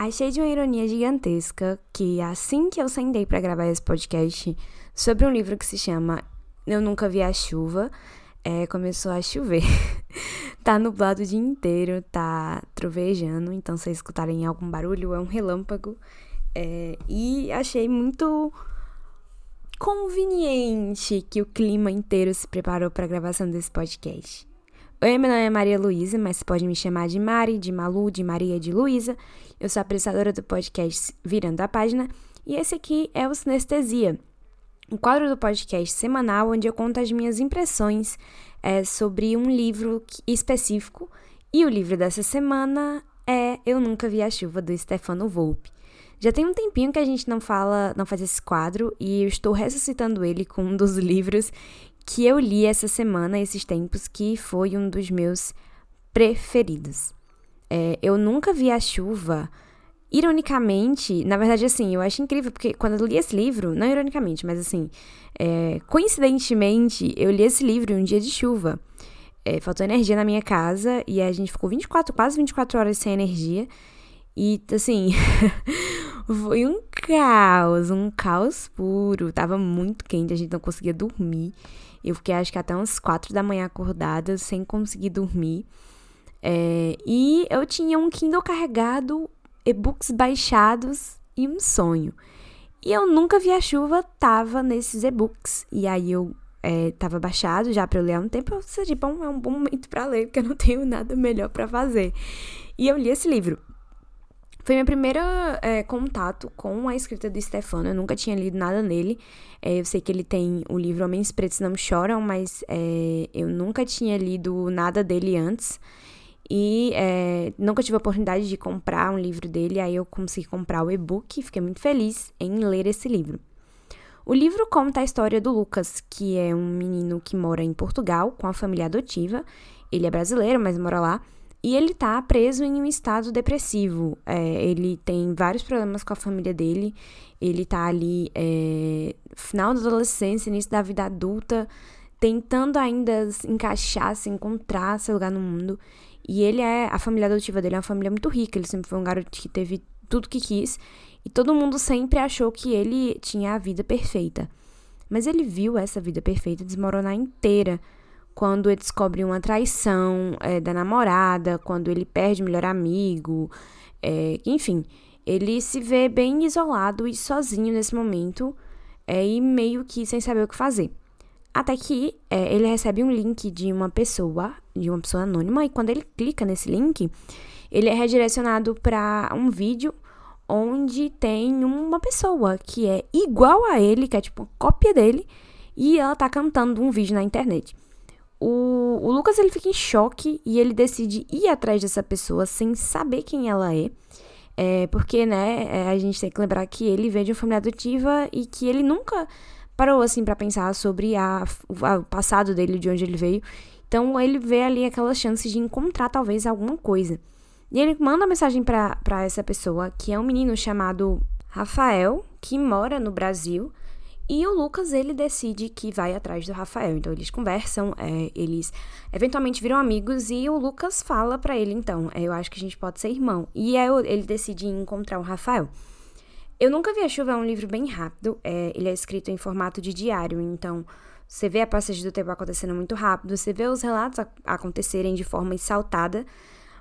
Achei de uma ironia gigantesca que assim que eu sentei para gravar esse podcast sobre um livro que se chama Eu Nunca Vi a Chuva, é, começou a chover. tá nublado o dia inteiro, tá trovejando, então se vocês escutarem algum barulho, é um relâmpago. É, e achei muito conveniente que o clima inteiro se preparou para a gravação desse podcast. Oi, meu nome é Maria Luísa, mas você pode me chamar de Mari, de Malu, de Maria, de Luísa. Eu sou apresentadora do podcast Virando a Página e esse aqui é o Sinestesia, um quadro do podcast semanal onde eu conto as minhas impressões é, sobre um livro específico. E o livro dessa semana é Eu Nunca Vi a Chuva, do Stefano Volpe. Já tem um tempinho que a gente não fala, não faz esse quadro e eu estou ressuscitando ele com um dos livros que eu li essa semana, esses tempos, que foi um dos meus preferidos. É, eu nunca vi a chuva. Ironicamente, na verdade, assim, eu acho incrível, porque quando eu li esse livro, não ironicamente, mas assim, é, coincidentemente, eu li esse livro em um dia de chuva. É, faltou energia na minha casa e a gente ficou 24, quase 24 horas sem energia. E, assim, foi um caos, um caos puro. Tava muito quente, a gente não conseguia dormir. Eu fiquei acho que até umas quatro da manhã acordada, sem conseguir dormir. É, e eu tinha um Kindle carregado, e-books baixados e um sonho. E eu nunca vi a chuva, tava nesses e-books. E aí eu é, tava baixado já para eu ler há um tempo. Eu disse, bom, é um bom momento para ler, porque eu não tenho nada melhor para fazer. E eu li esse livro. Foi meu primeiro é, contato com a escrita do Stefano. Eu nunca tinha lido nada nele. É, eu sei que ele tem o livro Homens Pretos Não Choram, mas é, eu nunca tinha lido nada dele antes. E é, nunca tive a oportunidade de comprar um livro dele. Aí eu consegui comprar o e-book e fiquei muito feliz em ler esse livro. O livro conta a história do Lucas, que é um menino que mora em Portugal com a família adotiva. Ele é brasileiro, mas mora lá. E ele tá preso em um estado depressivo. É, ele tem vários problemas com a família dele. Ele tá ali, é, final da adolescência, início da vida adulta, tentando ainda encaixar, se encontrar seu lugar no mundo. E ele é. A família adotiva dele é uma família muito rica. Ele sempre foi um garoto que teve tudo que quis. E todo mundo sempre achou que ele tinha a vida perfeita. Mas ele viu essa vida perfeita desmoronar inteira quando ele descobre uma traição é, da namorada, quando ele perde o melhor amigo, é, enfim, ele se vê bem isolado e sozinho nesse momento é, e meio que sem saber o que fazer. Até que ele recebe um link de uma pessoa, de uma pessoa anônima, e quando ele clica nesse link, ele é redirecionado para um vídeo onde tem uma pessoa que é igual a ele, que é tipo uma cópia dele, e ela tá cantando um vídeo na internet. O, o Lucas ele fica em choque e ele decide ir atrás dessa pessoa sem saber quem ela é. É, porque, né, é, a gente tem que lembrar que ele vem de uma família adotiva e que ele nunca parou, assim, para pensar sobre a, o passado dele, de onde ele veio. Então, ele vê ali aquela chance de encontrar, talvez, alguma coisa. E ele manda uma mensagem para essa pessoa, que é um menino chamado Rafael, que mora no Brasil, e o Lucas, ele decide que vai atrás do Rafael. Então, eles conversam, é, eles eventualmente viram amigos e o Lucas fala para ele, então, é, eu acho que a gente pode ser irmão. E aí ele decide encontrar o Rafael. Eu Nunca Vi a Chuva é um livro bem rápido, é, ele é escrito em formato de diário, então você vê a passagem do tempo acontecendo muito rápido, você vê os relatos acontecerem de forma exaltada,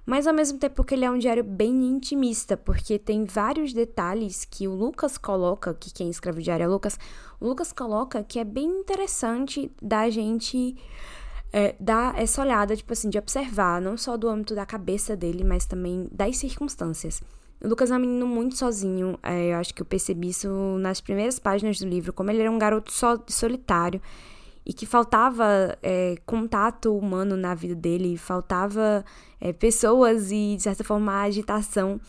mas ao mesmo tempo que ele é um diário bem intimista, porque tem vários detalhes que o Lucas coloca, que quem escreve o diário é o Lucas, o Lucas coloca que é bem interessante da gente é, dar essa olhada, tipo assim, de observar, não só do âmbito da cabeça dele, mas também das circunstâncias. O Lucas é um menino muito sozinho, é, eu acho que eu percebi isso nas primeiras páginas do livro, como ele era um garoto so, solitário e que faltava é, contato humano na vida dele, faltava é, pessoas e, de certa forma, agitação.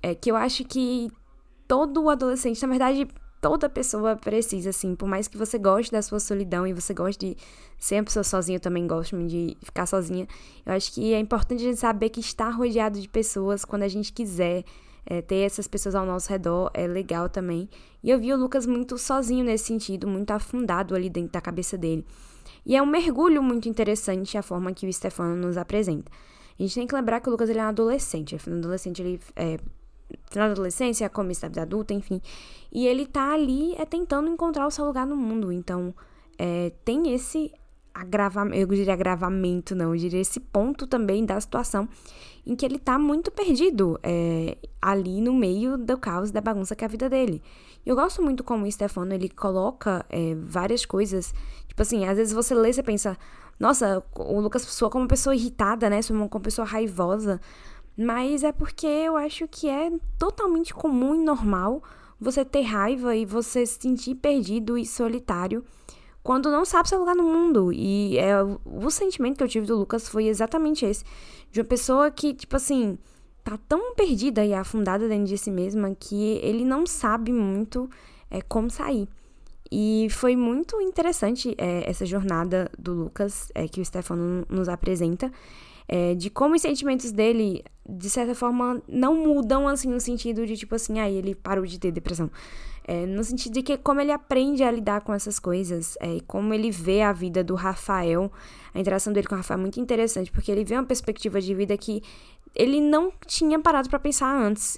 É, que eu acho que todo adolescente, na verdade, toda pessoa precisa, assim, por mais que você goste da sua solidão e você goste de ser uma pessoa sozinha, eu também gosto de ficar sozinha. Eu acho que é importante a gente saber que estar rodeado de pessoas quando a gente quiser é, ter essas pessoas ao nosso redor é legal também. E eu vi o Lucas muito sozinho nesse sentido, muito afundado ali dentro da cabeça dele. E é um mergulho muito interessante a forma que o Stefano nos apresenta. A gente tem que lembrar que o Lucas ele é um adolescente. Ele é um adolescente, ele é, final da adolescência, começo da vida adulta, enfim. E ele tá ali é tentando encontrar o seu lugar no mundo. Então, é, tem esse agravamento, eu diria agravamento, não, eu diria esse ponto também da situação em que ele tá muito perdido é, ali no meio do caos, da bagunça que é a vida dele. Eu gosto muito como o Stefano, ele coloca é, várias coisas, tipo assim, às vezes você lê e pensa, nossa, o Lucas soa como uma pessoa irritada, né, soa como uma pessoa raivosa, mas é porque eu acho que é totalmente comum e normal você ter raiva e você se sentir perdido e solitário quando não sabe seu lugar no mundo. E é, o sentimento que eu tive do Lucas foi exatamente esse. De uma pessoa que, tipo assim, tá tão perdida e afundada dentro de si mesma que ele não sabe muito é, como sair. E foi muito interessante é, essa jornada do Lucas é, que o Stefano nos apresenta, é, de como os sentimentos dele, de certa forma, não mudam, assim, no sentido de, tipo assim, aí ah, ele parou de ter depressão. É, no sentido de que como ele aprende a lidar com essas coisas, é, e como ele vê a vida do Rafael, a interação dele com o Rafael é muito interessante, porque ele vê uma perspectiva de vida que ele não tinha parado para pensar antes.